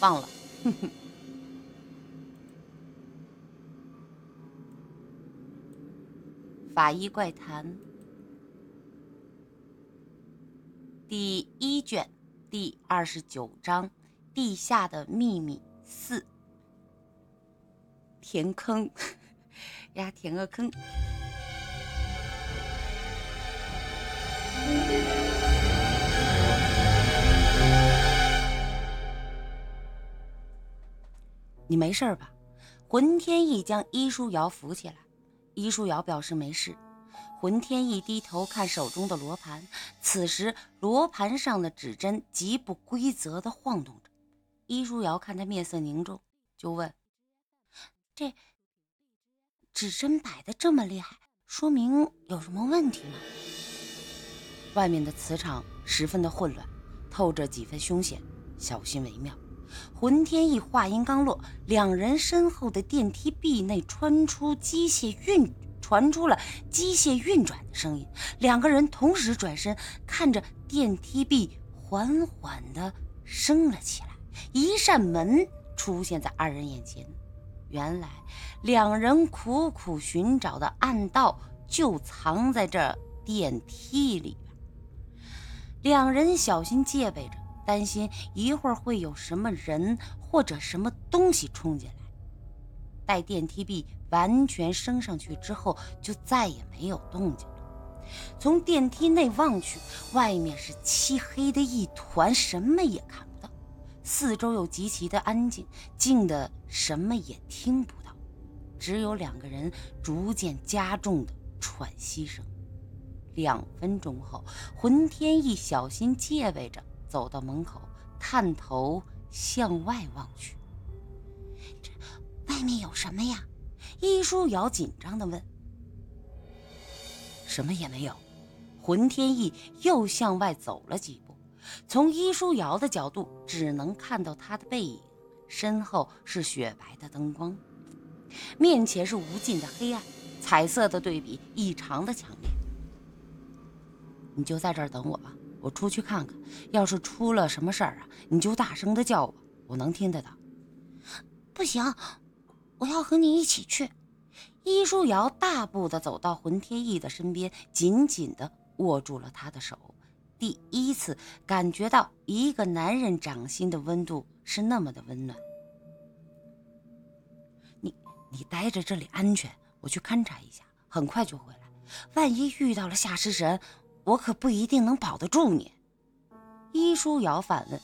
忘了。哼 哼法医怪谈第一卷第二十九章：地下的秘密四。填坑呀，填个坑。你没事吧？浑天意将伊书瑶扶起来。伊书瑶表示没事。浑天意低头看手中的罗盘，此时罗盘上的指针极不规则地晃动着。伊书瑶看他面色凝重，就问：“这指针摆得这么厉害，说明有什么问题吗？”外面的磁场十分的混乱，透着几分凶险，小心为妙。浑天意话音刚落，两人身后的电梯壁内传出机械运传出了机械运转的声音。两个人同时转身，看着电梯壁缓缓地升了起来。一扇门出现在二人眼前，原来两人苦苦寻找的暗道就藏在这电梯里边。两人小心戒备着。担心一会儿会有什么人或者什么东西冲进来。待电梯壁完全升上去之后，就再也没有动静了。从电梯内望去，外面是漆黑的一团，什么也看不到。四周又极其的安静，静的什么也听不到，只有两个人逐渐加重的喘息声。两分钟后，浑天一小心戒备着。走到门口，探头向外望去。这外面有什么呀？伊书瑶紧张地问。什么也没有。浑天意又向外走了几步，从伊书瑶的角度，只能看到他的背影，身后是雪白的灯光，面前是无尽的黑暗，彩色的对比异常的强烈。你就在这儿等我吧。我出去看看，要是出了什么事儿啊，你就大声的叫我，我能听得到。不行，我要和你一起去。伊书瑶大步的走到浑天意的身边，紧紧的握住了他的手。第一次感觉到一个男人掌心的温度是那么的温暖。你你待在这里安全，我去勘察一下，很快就回来。万一遇到了下尸神。我可不一定能保得住你，伊书瑶反问：“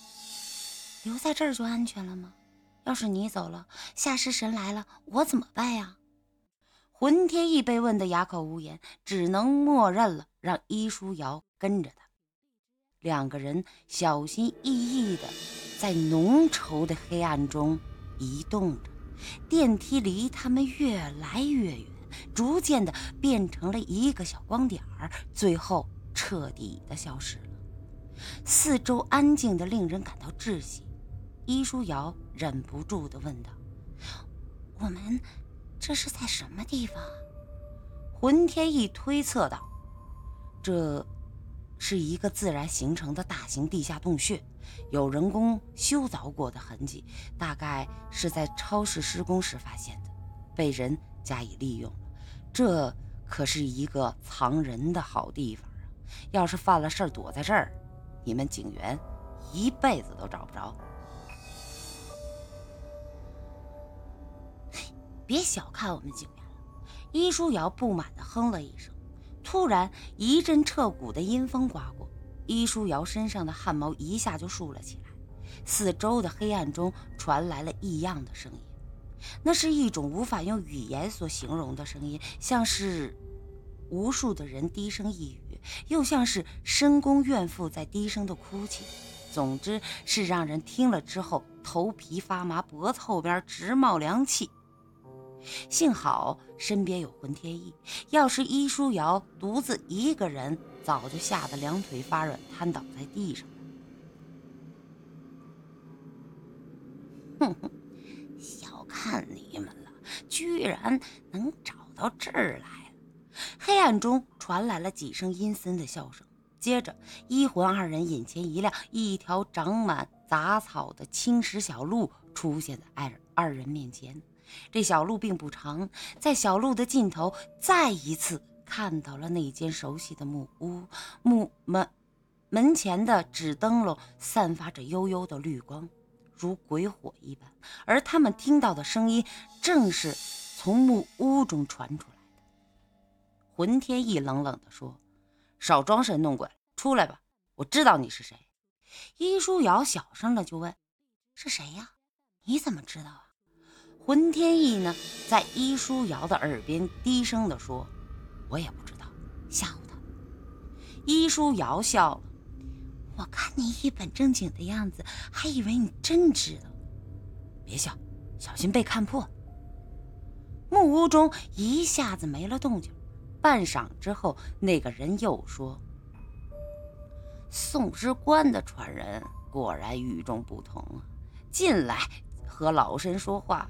留在这儿就安全了吗？要是你走了，下尸神来了，我怎么办呀？”浑天意被问得哑口无言，只能默认了，让伊书瑶跟着他。两个人小心翼翼地在浓稠的黑暗中移动着，电梯离他们越来越远，逐渐的变成了一个小光点儿，最后。彻底的消失了，四周安静的令人感到窒息。伊书瑶忍不住的问道：“我们这是在什么地方？”浑天意推测道：“这是一个自然形成的大型地下洞穴，有人工修凿过的痕迹，大概是在超市施工时发现的，被人加以利用。这可是一个藏人的好地方。”要是犯了事儿躲在这儿，你们警员一辈子都找不着。别小看我们警员了。伊书瑶不满地哼了一声。突然，一阵彻骨的阴风刮过，伊书瑶身上的汗毛一下就竖了起来。四周的黑暗中传来了异样的声音，那是一种无法用语言所形容的声音，像是无数的人低声呓语。又像是深宫怨妇在低声的哭泣，总之是让人听了之后头皮发麻，脖子后边直冒凉气。幸好身边有浑天意，要是伊书瑶独自一个人，早就吓得两腿发软，瘫倒在地上了。哼哼，小看你们了，居然能找到这儿来。黑暗中传来了几声阴森的笑声，接着，一魂二人眼前一亮，一条长满杂草的青石小路出现在二二人面前。这小路并不长，在小路的尽头，再一次看到了那间熟悉的木屋。木门门前的纸灯笼散发着幽幽的绿光，如鬼火一般。而他们听到的声音，正是从木屋中传出来。浑天意冷冷地说：“少装神弄鬼，出来吧！我知道你是谁。”伊书瑶小声的就问：“是谁呀？你怎么知道啊？”浑天意呢，在伊书瑶的耳边低声地说：“我也不知道，吓唬他。”伊书瑶笑了：“我看你一本正经的样子，还以为你真知道。别笑，小心被看破。”木屋中一下子没了动静，半晌之后，那个人又说：“宋之官的传人果然与众不同啊！进来和老身说话。”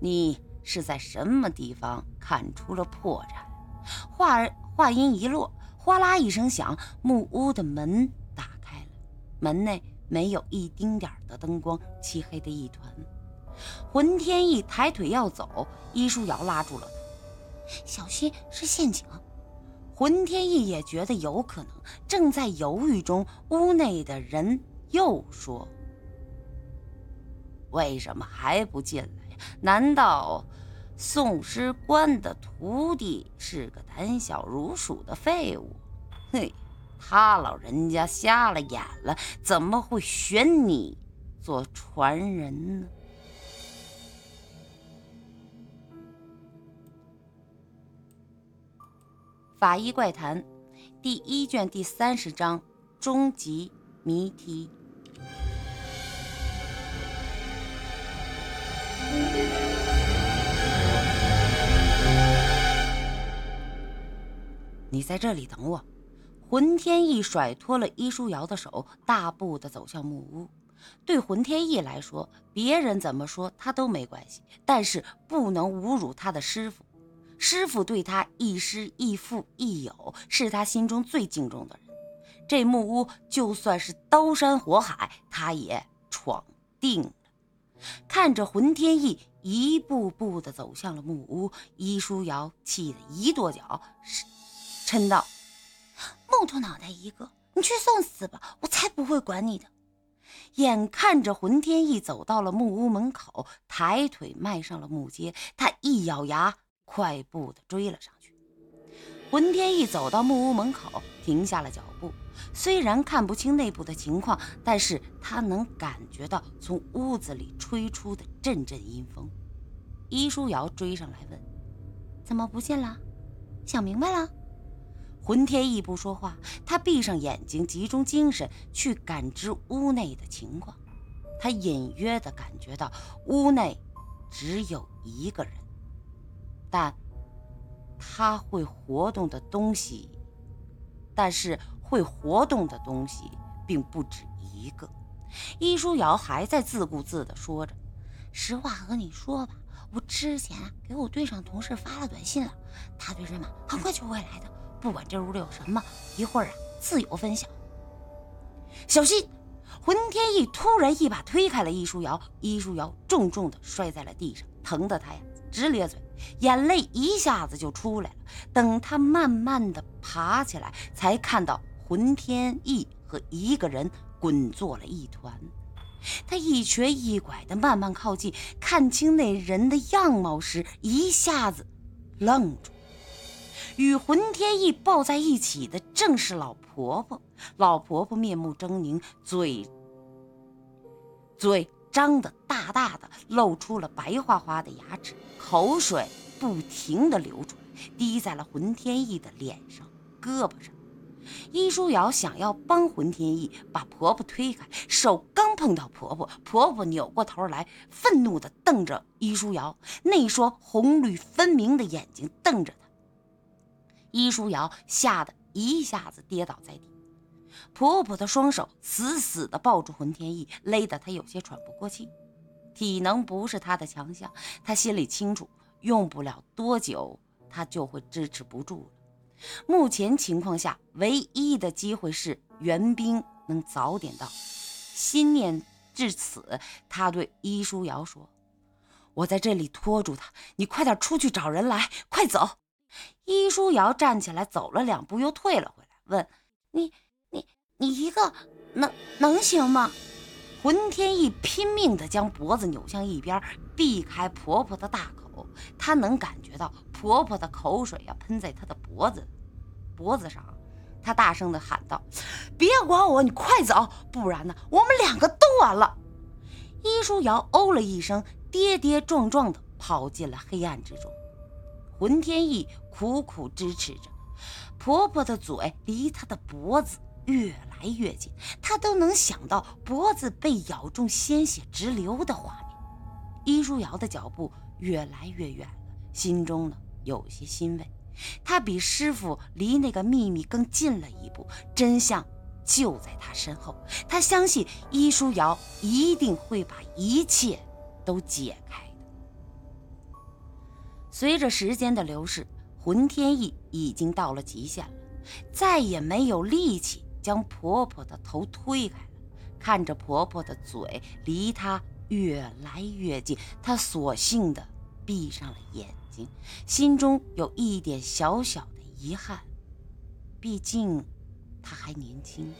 你是在什么地方看出了破绽？话话音一落，哗啦一声响，木屋的门打开了。门内没有一丁点的灯光，漆黑的一团。浑天意抬腿要走，伊书瑶拉住了他：“小心，是陷阱。”浑天意也觉得有可能，正在犹豫中，屋内的人又说：“为什么还不进来？”难道宋师官的徒弟是个胆小如鼠的废物？嘿，他老人家瞎了眼了，怎么会选你做传人呢？《法医怪谈》第一卷第三十章终极谜题。你在这里等我。浑天意甩脱了伊书瑶的手，大步的走向木屋。对浑天意来说，别人怎么说他都没关系，但是不能侮辱他的师傅。师傅对他亦师亦父亦友，是他心中最敬重的人。这木屋就算是刀山火海，他也闯定了。看着浑天意一步步的走向了木屋，伊书瑶气得一跺脚。嗔道：“木头脑袋一个，你去送死吧！我才不会管你的。”眼看着浑天意走到了木屋门口，抬腿迈上了木阶，他一咬牙，快步的追了上去。浑天意走到木屋门口，停下了脚步。虽然看不清内部的情况，但是他能感觉到从屋子里吹出的阵阵阴风。伊书瑶追上来问：“怎么不见了？想明白了？”浑天意不说话，他闭上眼睛，集中精神去感知屋内的情况。他隐约的感觉到屋内只有一个人，但他会活动的东西，但是会活动的东西并不止一个。伊书瑶还在自顾自地说着：“实话和你说吧，我之前给我队上同事发了短信了，他队人马很快就会来的。”不管这屋里有什么，一会儿啊，自由分享。小心！浑天意突然一把推开了易书瑶，易书瑶重重的摔在了地上，疼得他呀直咧嘴，眼泪一下子就出来了。等他慢慢的爬起来，才看到浑天意和一个人滚作了一团。他一瘸一拐的慢慢靠近，看清那人的样貌时，一下子愣住。与浑天意抱在一起的正是老婆婆。老婆婆面目狰狞，嘴嘴张得大大的，露出了白花花的牙齿，口水不停地流出来，滴在了浑天意的脸上、胳膊上。伊书瑶想要帮浑天意把婆婆推开，手刚碰到婆婆，婆婆扭过头来，愤怒地瞪着伊书瑶，那双红绿分明的眼睛瞪着她。伊书瑶吓得一下子跌倒在地，婆婆的双手死死地抱住浑天意，勒得她有些喘不过气。体能不是她的强项，她心里清楚，用不了多久，她就会支持不住了。目前情况下，唯一的机会是援兵能早点到。心念至此，他对伊舒瑶说：“我在这里拖住他，你快点出去找人来，快走。”伊舒瑶站起来走了两步，又退了回来，问：“你、你、一个能能行吗？”浑天意拼命地将脖子扭向一边，避开婆婆的大口。她能感觉到婆婆的口水呀喷在她的脖子脖子上。她大声地喊道：“别管我，你快走，不然呢，我们两个都完了！”伊舒瑶哦了一声，跌跌撞撞地跑进了黑暗之中。浑天意苦苦支持着，婆婆的嘴离她的脖子。越来越近，他都能想到脖子被咬中、鲜血直流的画面。伊舒瑶的脚步越来越远了，心中呢有些欣慰。他比师傅离那个秘密更近了一步，真相就在他身后。他相信伊舒瑶一定会把一切都解开的。随着时间的流逝，浑天意已经到了极限了，再也没有力气。将婆婆的头推开了，看着婆婆的嘴离她越来越近，她索性的闭上了眼睛，心中有一点小小的遗憾。毕竟她还年轻，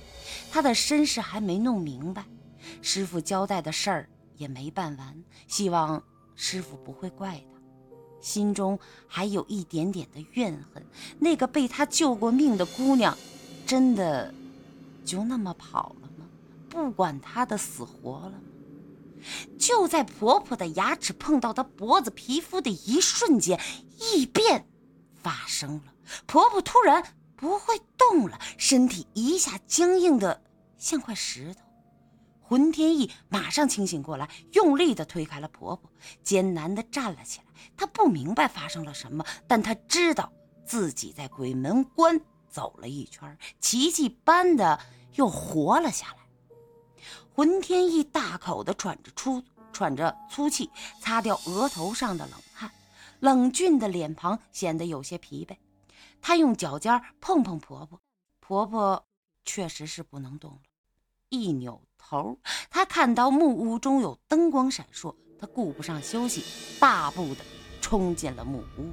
她的身世还没弄明白，师傅交代的事儿也没办完，希望师傅不会怪她。心中还有一点点的怨恨，那个被他救过命的姑娘，真的。就那么跑了吗？不管她的死活了？就在婆婆的牙齿碰到她脖子皮肤的一瞬间，异变发生了。婆婆突然不会动了，身体一下僵硬的像块石头。浑天意马上清醒过来，用力的推开了婆婆，艰难的站了起来。她不明白发生了什么，但她知道自己在鬼门关走了一圈，奇迹般的。又活了下来，浑天意大口的喘着粗喘着粗气，擦掉额头上的冷汗，冷峻的脸庞显得有些疲惫。他用脚尖碰碰婆婆，婆婆确实是不能动了。一扭头，他看到木屋中有灯光闪烁，他顾不上休息，大步的冲进了木屋。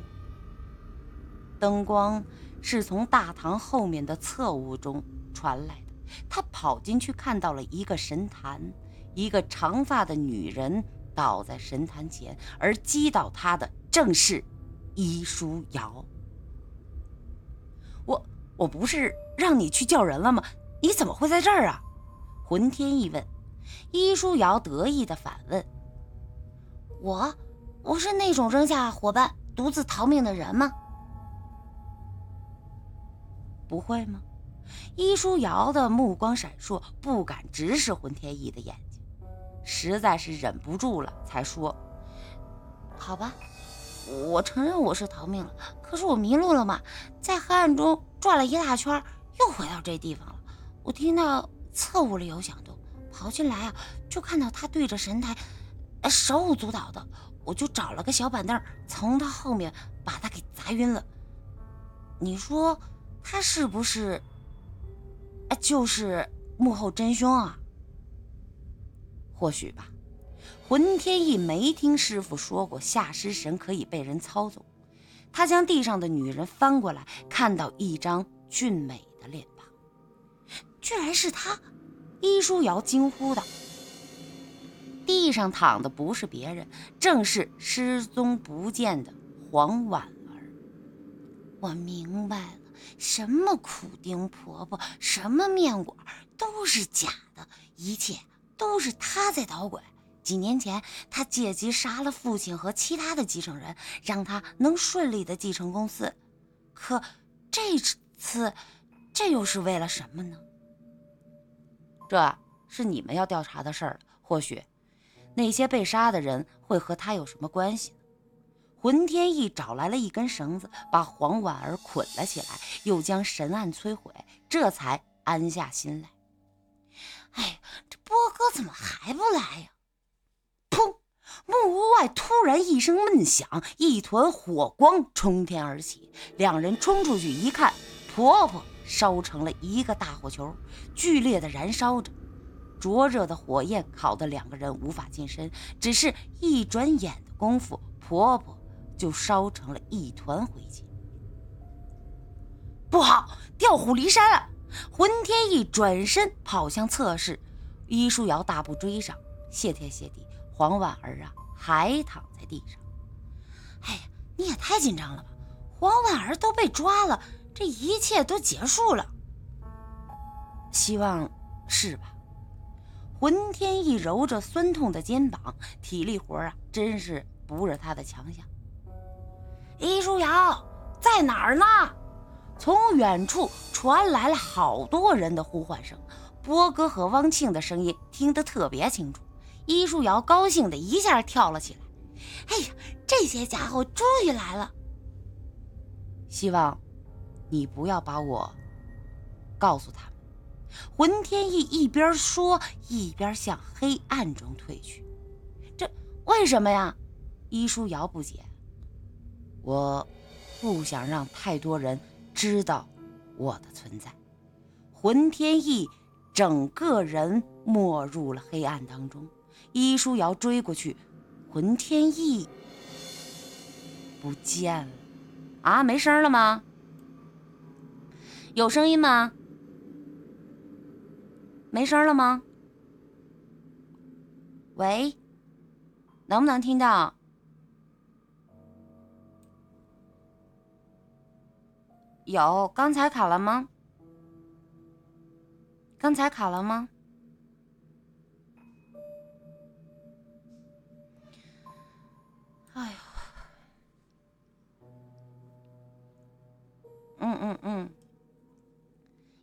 灯光是从大堂后面的侧屋中传来。他跑进去，看到了一个神坛，一个长发的女人倒在神坛前，而击倒她的正是伊舒瑶。我我不是让你去叫人了吗？你怎么会在这儿啊？浑天意问。伊舒瑶得意的反问：“我我是那种扔下伙伴独自逃命的人吗？不会吗？”伊舒瑶的目光闪烁，不敢直视浑天意的眼睛，实在是忍不住了，才说：“好吧，我承认我是逃命了。可是我迷路了嘛，在黑暗中转了一大圈，又回到这地方了。我听到侧屋里有响动，跑进来啊，就看到他对着神台，手舞足蹈的。我就找了个小板凳，从他后面把他给砸晕了。你说他是不是？”就是幕后真凶啊！或许吧。浑天意没听师傅说过下尸神可以被人操纵。他将地上的女人翻过来，看到一张俊美的脸庞，居然是他！伊舒瑶惊呼道：“地上躺的不是别人，正是失踪不见的黄婉儿。我明白了。”什么苦丁婆婆，什么面馆，都是假的，一切都是她在捣鬼。几年前，她借机杀了父亲和其他的继承人，让他能顺利的继承公司。可这次，这又是为了什么呢？这是你们要调查的事儿。或许，那些被杀的人会和他有什么关系？浑天意找来了一根绳子，把黄婉儿捆了起来，又将神案摧毁，这才安下心来。哎，这波哥怎么还不来呀？砰！木屋外突然一声闷响，一团火光冲天而起。两人冲出去一看，婆婆烧成了一个大火球，剧烈的燃烧着。灼热的火焰烤得两个人无法近身，只是一转眼的功夫，婆婆就烧成了一团灰烬。不好，调虎离山了！浑天一转身跑向侧室，伊书瑶大步追上，谢天谢地，黄婉儿啊还躺在地上。哎呀，你也太紧张了吧！黄婉儿都被抓了，这一切都结束了。希望是吧？浑天一揉着酸痛的肩膀，体力活啊，真是不是他的强项。伊书瑶在哪儿呢？从远处传来了好多人的呼唤声，波哥和汪庆的声音听得特别清楚。伊书瑶高兴的一下跳了起来：“哎呀，这些家伙终于来了！希望你不要把我告诉他们。”浑天意一边说，一边向黑暗中退去。这为什么呀？伊舒瑶不解。我不想让太多人。知道我的存在，浑天意整个人没入了黑暗当中。伊舒瑶追过去，浑天意不见了。啊，没声了吗？有声音吗？没声了吗？喂，能不能听到？有，刚才卡了吗？刚才卡了吗？哎呀，嗯嗯嗯，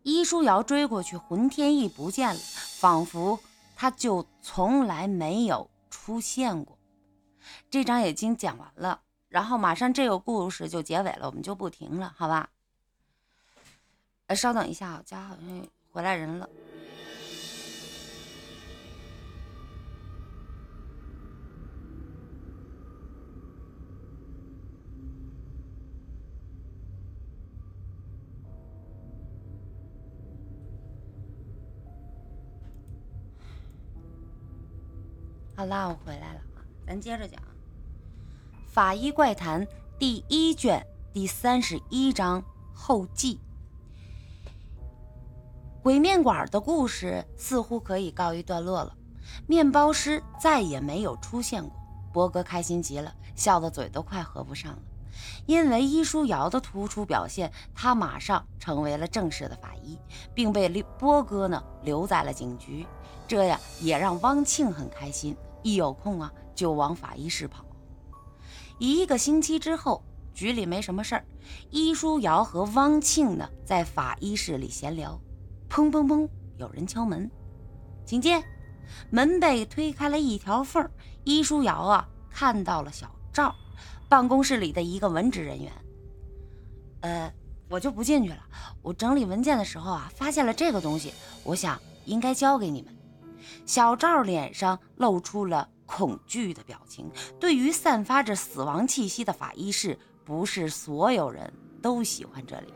伊舒瑶追过去，浑天意不见了，仿佛他就从来没有出现过。这章已经讲完了，然后马上这个故事就结尾了，我们就不停了，好吧？哎稍等一下，啊家好像回来人了。好啦，我回来了啊，咱接着讲《法医怪谈》第一卷第三十一章后记。鬼面馆的故事似乎可以告一段落了，面包师再也没有出现过。波哥开心极了，笑得嘴都快合不上了。因为伊舒瑶的突出表现，他马上成为了正式的法医，并被波哥呢留在了警局。这样也让汪庆很开心，一有空啊就往法医室跑。一个星期之后，局里没什么事儿，伊舒瑶和汪庆呢在法医室里闲聊。砰砰砰！有人敲门，请进。门被推开了一条缝，伊舒瑶啊看到了小赵，办公室里的一个文职人员。呃，我就不进去了。我整理文件的时候啊，发现了这个东西，我想应该交给你们。小赵脸上露出了恐惧的表情。对于散发着死亡气息的法医室，不是所有人都喜欢这里。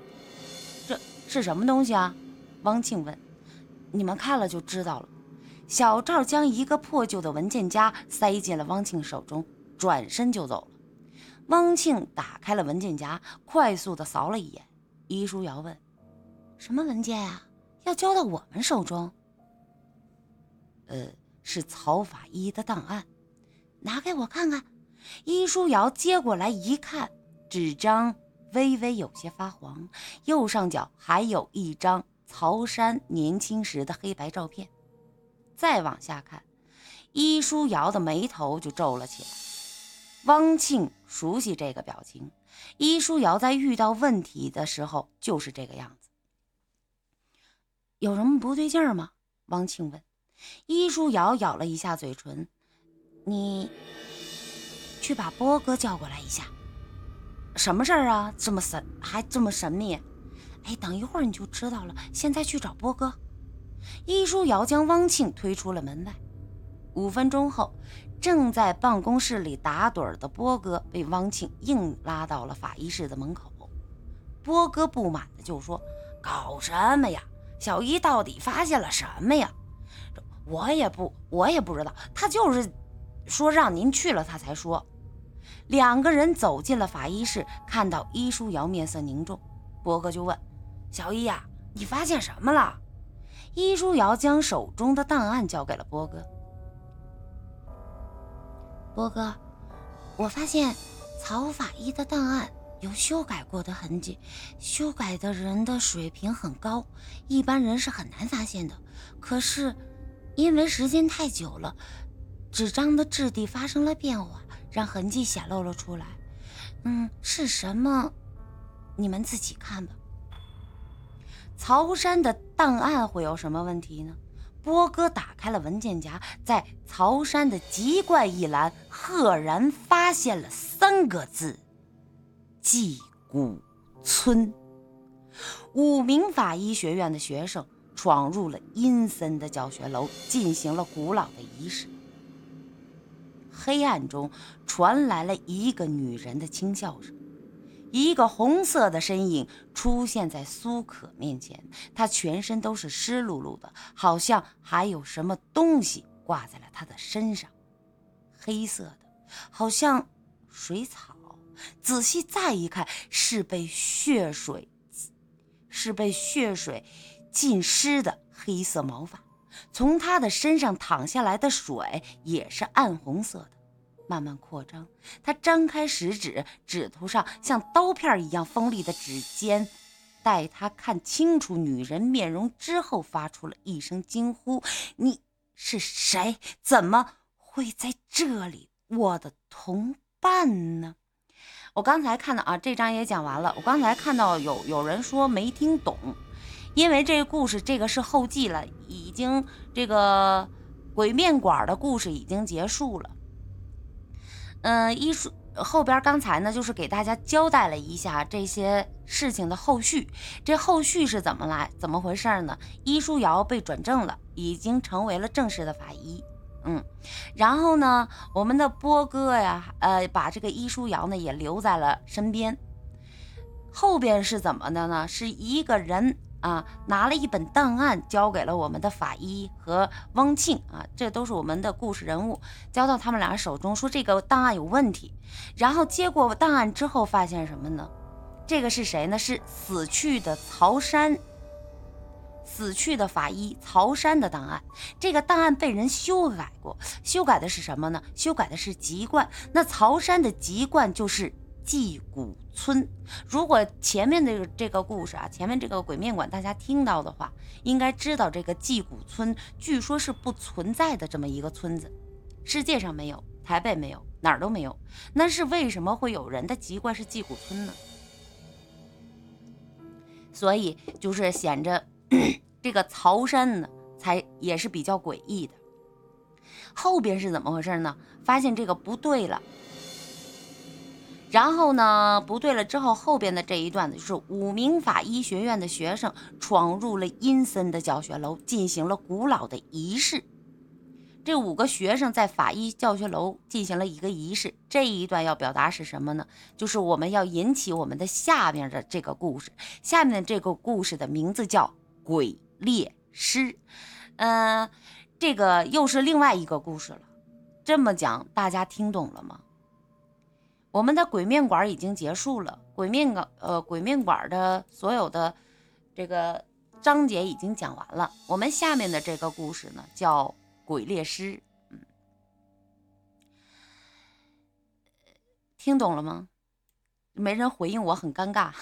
这是什么东西啊？汪庆问：“你们看了就知道了。”小赵将一个破旧的文件夹塞进了汪庆手中，转身就走了。汪庆打开了文件夹，快速的扫了一眼。伊书瑶问：“什么文件啊？要交到我们手中？”“呃，是曹法医的档案，拿给我看看。”伊书瑶接过来一看，纸张微微有些发黄，右上角还有一张。曹山年轻时的黑白照片，再往下看，伊舒瑶的眉头就皱了起来。汪庆熟悉这个表情，伊舒瑶在遇到问题的时候就是这个样子。有什么不对劲儿吗？汪庆问。伊舒瑶咬了一下嘴唇：“你去把波哥叫过来一下。什么事儿啊？这么神，还这么神秘？”哎，等一会儿你就知道了。现在去找波哥。伊舒瑶将汪庆推出了门外。五分钟后，正在办公室里打盹的波哥被汪庆硬拉到了法医室的门口。波哥不满的就说：“搞什么呀？小姨到底发现了什么呀？我也不，我也不知道，他就是说让您去了，他才说。两个人走进了法医室，看到伊舒瑶面色凝重，波哥就问：“小伊呀，你发现什么了？”伊舒瑶将手中的档案交给了波哥。波哥，我发现曹法医的档案有修改过的痕迹，修改的人的水平很高，一般人是很难发现的。可是，因为时间太久了，纸张的质地发生了变化。让痕迹显露了出来，嗯，是什么？你们自己看吧。曹山的档案会有什么问题呢？波哥打开了文件夹，在曹山的籍贯一栏，赫然发现了三个字：祭古村。五名法医学院的学生闯入了阴森的教学楼，进行了古老的仪式。黑暗中传来了一个女人的轻笑声，一个红色的身影出现在苏可面前。她全身都是湿漉漉的，好像还有什么东西挂在了她的身上，黑色的，好像水草。仔细再一看，是被血水，是被血水浸湿的黑色毛发。从他的身上淌下来的水也是暗红色的，慢慢扩张。他张开食指，指头上像刀片一样锋利的指尖。待他看清楚女人面容之后，发出了一声惊呼：“你是谁？怎么会在这里？我的同伴呢？”我刚才看到啊，这章也讲完了。我刚才看到有有人说没听懂。因为这个故事，这个是后记了，已经这个鬼面馆的故事已经结束了。嗯，一书后边刚才呢，就是给大家交代了一下这些事情的后续。这后续是怎么来，怎么回事呢？伊书瑶被转正了，已经成为了正式的法医。嗯，然后呢，我们的波哥呀，呃，把这个伊书瑶呢也留在了身边。后边是怎么的呢？是一个人。啊，拿了一本档案交给了我们的法医和汪庆啊，这都是我们的故事人物，交到他们俩手中，说这个档案有问题。然后接过档案之后，发现什么呢？这个是谁呢？是死去的曹山，死去的法医曹山的档案。这个档案被人修改过，修改的是什么呢？修改的是籍贯。那曹山的籍贯就是。祭古村，如果前面的这个故事啊，前面这个鬼面馆大家听到的话，应该知道这个祭古村据说是不存在的这么一个村子，世界上没有，台北没有，哪儿都没有。那是为什么会有人的籍贯是祭古村呢？所以就是显着 这个曹山呢，才也是比较诡异的。后边是怎么回事呢？发现这个不对了。然后呢？不对了，之后后边的这一段呢，就是五名法医学院的学生闯入了阴森的教学楼，进行了古老的仪式。这五个学生在法医教学楼进行了一个仪式。这一段要表达是什么呢？就是我们要引起我们的下面的这个故事。下面的这个故事的名字叫《鬼猎师》。嗯，这个又是另外一个故事了。这么讲，大家听懂了吗？我们的鬼面馆已经结束了，鬼面馆呃鬼面馆的所有的这个章节已经讲完了。我们下面的这个故事呢，叫鬼猎师。嗯，听懂了吗？没人回应我，很尴尬。